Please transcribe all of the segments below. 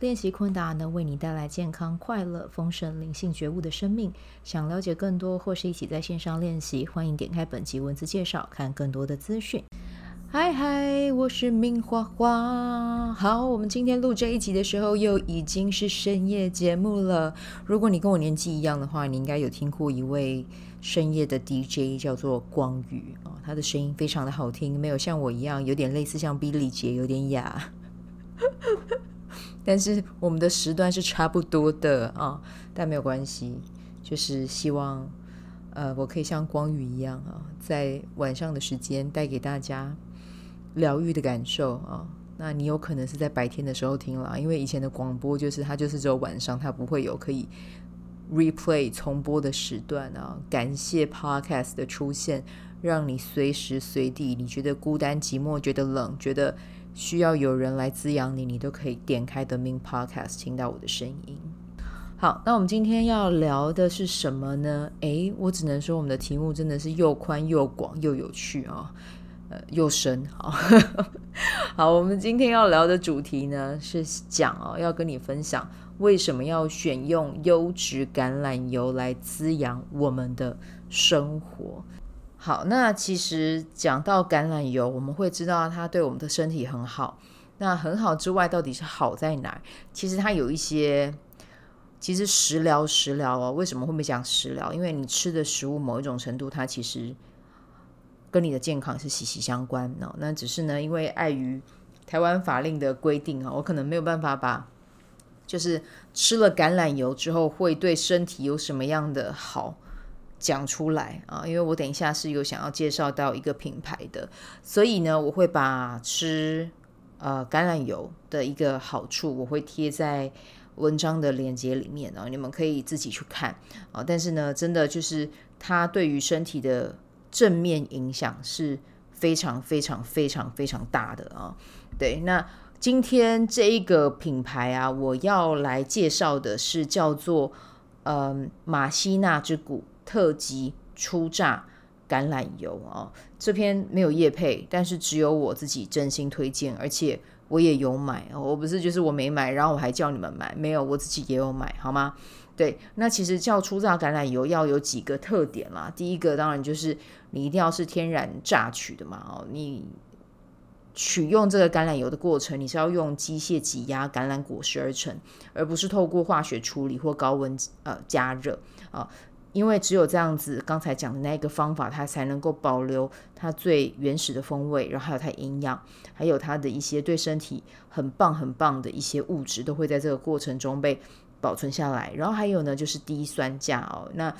练习昆达能为你带来健康、快乐、丰盛、灵性觉悟的生命。想了解更多或是一起在线上练习，欢迎点开本集文字介绍，看更多的资讯。嗨嗨，我是明花花。好，我们今天录这一集的时候，又已经是深夜节目了。如果你跟我年纪一样的话，你应该有听过一位深夜的 DJ，叫做光宇啊，他的声音非常的好听，没有像我一样，有点类似像 Billy 姐，有点哑。但是我们的时段是差不多的啊，但没有关系，就是希望，呃，我可以像光宇一样啊，在晚上的时间带给大家疗愈的感受啊。那你有可能是在白天的时候听了，因为以前的广播就是它就是只有晚上，它不会有可以 replay 重播的时段啊。感谢 podcast 的出现，让你随时随地，你觉得孤单寂寞，觉得冷，觉得。需要有人来滋养你，你都可以点开 The Min Podcast 听到我的声音。好，那我们今天要聊的是什么呢？诶，我只能说我们的题目真的是又宽又广又有趣啊，呃，又深。好，好，我们今天要聊的主题呢是讲哦，要跟你分享为什么要选用优质橄榄油来滋养我们的生活。好，那其实讲到橄榄油，我们会知道它对我们的身体很好。那很好之外，到底是好在哪？其实它有一些，其实食疗食疗哦。为什么会不会讲食疗？因为你吃的食物某一种程度，它其实跟你的健康是息息相关的。那只是呢，因为碍于台湾法令的规定啊，我可能没有办法把，就是吃了橄榄油之后会对身体有什么样的好。讲出来啊，因为我等一下是有想要介绍到一个品牌的，所以呢，我会把吃呃橄榄油的一个好处，我会贴在文章的链接里面啊，你们可以自己去看啊。但是呢，真的就是它对于身体的正面影响是非常非常非常非常大的啊。对，那今天这一个品牌啊，我要来介绍的是叫做嗯、呃、玛希娜之谷。特级初榨橄榄油啊，这篇没有业配，但是只有我自己真心推荐，而且我也有买哦，我不是就是我没买，然后我还叫你们买，没有，我自己也有买，好吗？对，那其实叫初榨橄榄油要有几个特点啦，第一个当然就是你一定要是天然榨取的嘛，哦，你取用这个橄榄油的过程，你是要用机械挤压橄榄果实而成，而不是透过化学处理或高温呃加热啊。因为只有这样子，刚才讲的那一个方法，它才能够保留它最原始的风味，然后还有它营养，还有它的一些对身体很棒很棒的一些物质，都会在这个过程中被保存下来。然后还有呢，就是低酸价哦。那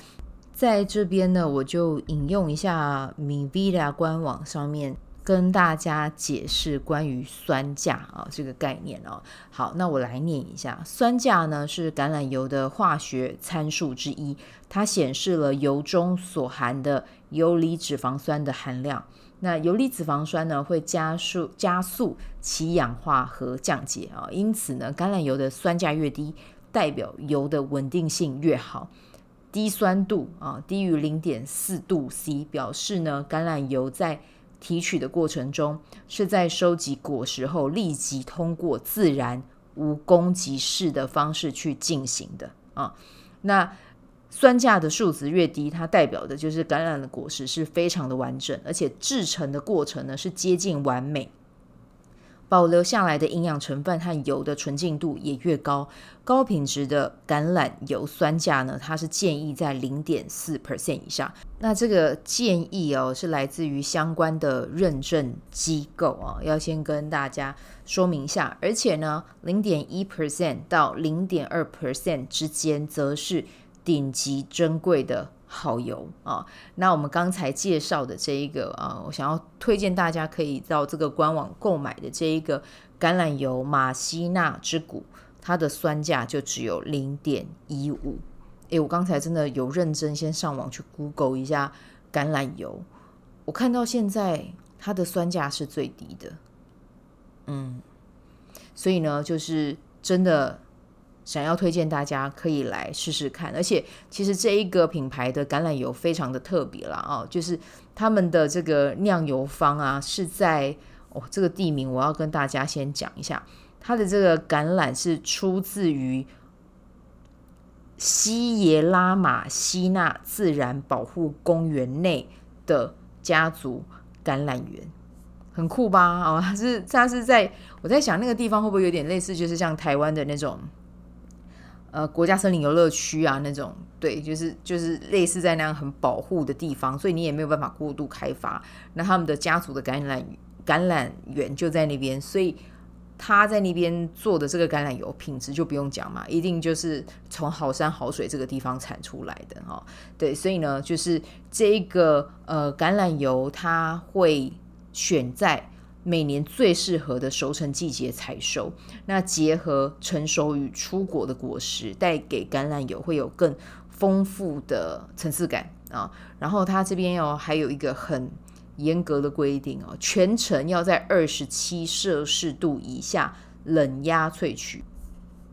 在这边呢，我就引用一下米 v i a 官网上面。跟大家解释关于酸价啊这个概念哦。好，那我来念一下，酸价呢是橄榄油的化学参数之一，它显示了油中所含的游离脂肪酸的含量。那游离脂肪酸呢会加速加速其氧化和降解啊，因此呢，橄榄油的酸价越低，代表油的稳定性越好。低酸度啊低于零点四度 C，表示呢橄榄油在提取的过程中，是在收集果实后立即通过自然无攻击式的方式去进行的啊。那酸价的数值越低，它代表的就是橄榄的果实是非常的完整，而且制成的过程呢是接近完美。保留下来的营养成分和油的纯净度也越高，高品质的橄榄油酸价呢，它是建议在零点四 percent 以上。那这个建议哦，是来自于相关的认证机构啊，要先跟大家说明一下。而且呢，零点一 percent 到零点二 percent 之间，则是顶级珍贵的。好油啊！那我们刚才介绍的这一个啊，我想要推荐大家可以到这个官网购买的这一个橄榄油马西娜之谷，它的酸价就只有零点一五。诶，我刚才真的有认真先上网去 Google 一下橄榄油，我看到现在它的酸价是最低的。嗯，所以呢，就是真的想要推荐大家可以来试试看。而且，其实这一个品牌的橄榄油非常的特别啦，哦，就是他们的这个酿油方啊，是在哦这个地名，我要跟大家先讲一下，它的这个橄榄是出自于西耶拉玛西纳自然保护公园内的家族橄榄园。很酷吧？哦，它是它是在我在想那个地方会不会有点类似，就是像台湾的那种呃国家森林游乐区啊那种，对，就是就是类似在那样很保护的地方，所以你也没有办法过度开发。那他们的家族的橄榄橄榄园就在那边，所以他在那边做的这个橄榄油品质就不用讲嘛，一定就是从好山好水这个地方产出来的哈。对，所以呢，就是这个呃橄榄油它会。选在每年最适合的熟成季节采收，那结合成熟与出果的果实，带给橄榄油会有更丰富的层次感啊。然后它这边哦还有一个很严格的规定哦，全程要在二十七摄氏度以下冷压萃取，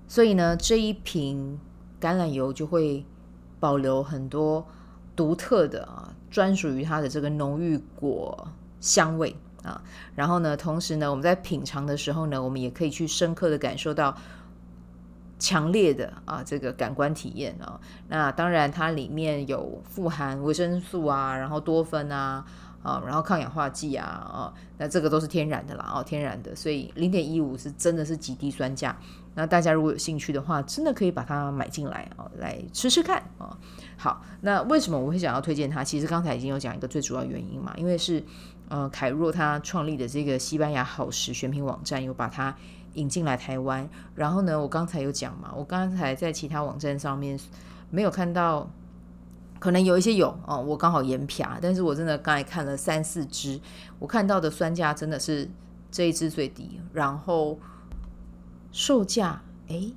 所以呢这一瓶橄榄油就会保留很多独特的啊，专属于它的这个浓郁果。香味啊，然后呢，同时呢，我们在品尝的时候呢，我们也可以去深刻的感受到强烈的啊这个感官体验啊。那当然，它里面有富含维生素啊，然后多酚啊，啊，然后抗氧化剂啊，啊，那这个都是天然的啦，哦，天然的，所以零点一五是真的是极低酸价。那大家如果有兴趣的话，真的可以把它买进来啊，来吃吃看啊。好，那为什么我会想要推荐它？其实刚才已经有讲一个最主要原因嘛，因为是。呃，凯若他创立的这个西班牙好食选品网站，有把它引进来台湾。然后呢，我刚才有讲嘛，我刚才在其他网站上面没有看到，可能有一些有哦，我刚好眼瞟，但是我真的刚才看了三四支，我看到的酸价真的是这一支最低，然后售价诶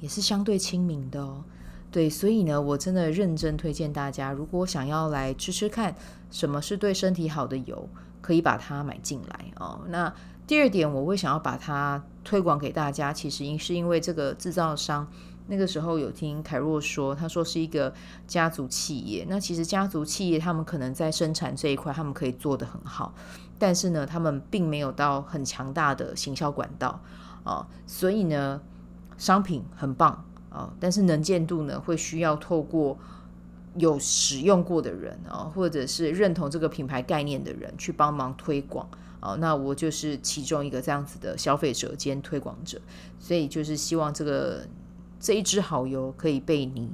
也是相对亲民的哦。对，所以呢，我真的认真推荐大家，如果想要来吃吃看什么是对身体好的油。可以把它买进来哦。那第二点，我会想要把它推广给大家，其实因是因为这个制造商那个时候有听凯若说，他说是一个家族企业。那其实家族企业他们可能在生产这一块，他们可以做得很好，但是呢，他们并没有到很强大的行销管道啊，所以呢，商品很棒啊，但是能见度呢，会需要透过。有使用过的人啊，或者是认同这个品牌概念的人去帮忙推广啊，那我就是其中一个这样子的消费者兼推广者，所以就是希望这个这一支好油可以被你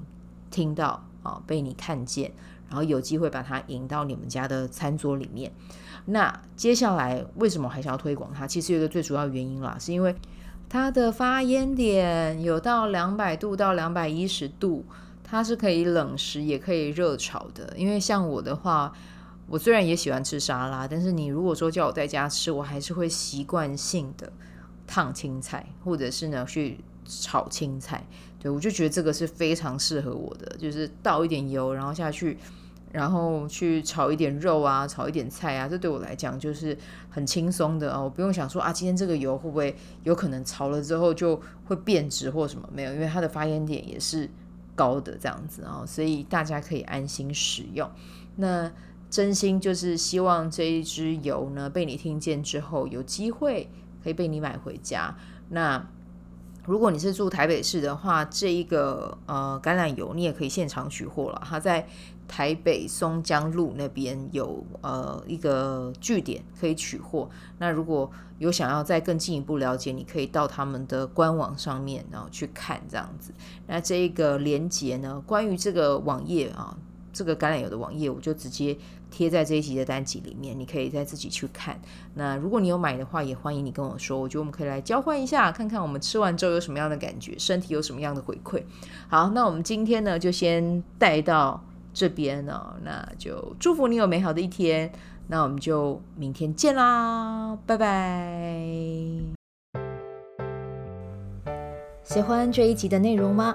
听到啊，被你看见，然后有机会把它引到你们家的餐桌里面。那接下来为什么还想要推广它？其实有一个最主要原因啦，是因为它的发烟点有到两百度到两百一十度。它是可以冷食，也可以热炒的。因为像我的话，我虽然也喜欢吃沙拉，但是你如果说叫我在家吃，我还是会习惯性的烫青菜，或者是呢去炒青菜。对，我就觉得这个是非常适合我的，就是倒一点油，然后下去，然后去炒一点肉啊，炒一点菜啊，这对我来讲就是很轻松的哦。我不用想说啊，今天这个油会不会有可能炒了之后就会变质或什么？没有，因为它的发烟点也是。高的这样子啊，所以大家可以安心使用。那真心就是希望这一支油呢，被你听见之后，有机会可以被你买回家。那如果你是住台北市的话，这一个呃橄榄油你也可以现场取货了。它在台北松江路那边有呃一个据点可以取货。那如果有想要再更进一步了解，你可以到他们的官网上面然后去看这样子。那这一个连接呢，关于这个网页啊，这个橄榄油的网页，我就直接。贴在这一集的单集里面，你可以再自己去看。那如果你有买的话，也欢迎你跟我说。我觉得我们可以来交换一下，看看我们吃完之后有什么样的感觉，身体有什么样的回馈。好，那我们今天呢就先带到这边哦。那就祝福你有美好的一天。那我们就明天见啦，拜拜。喜欢这一集的内容吗？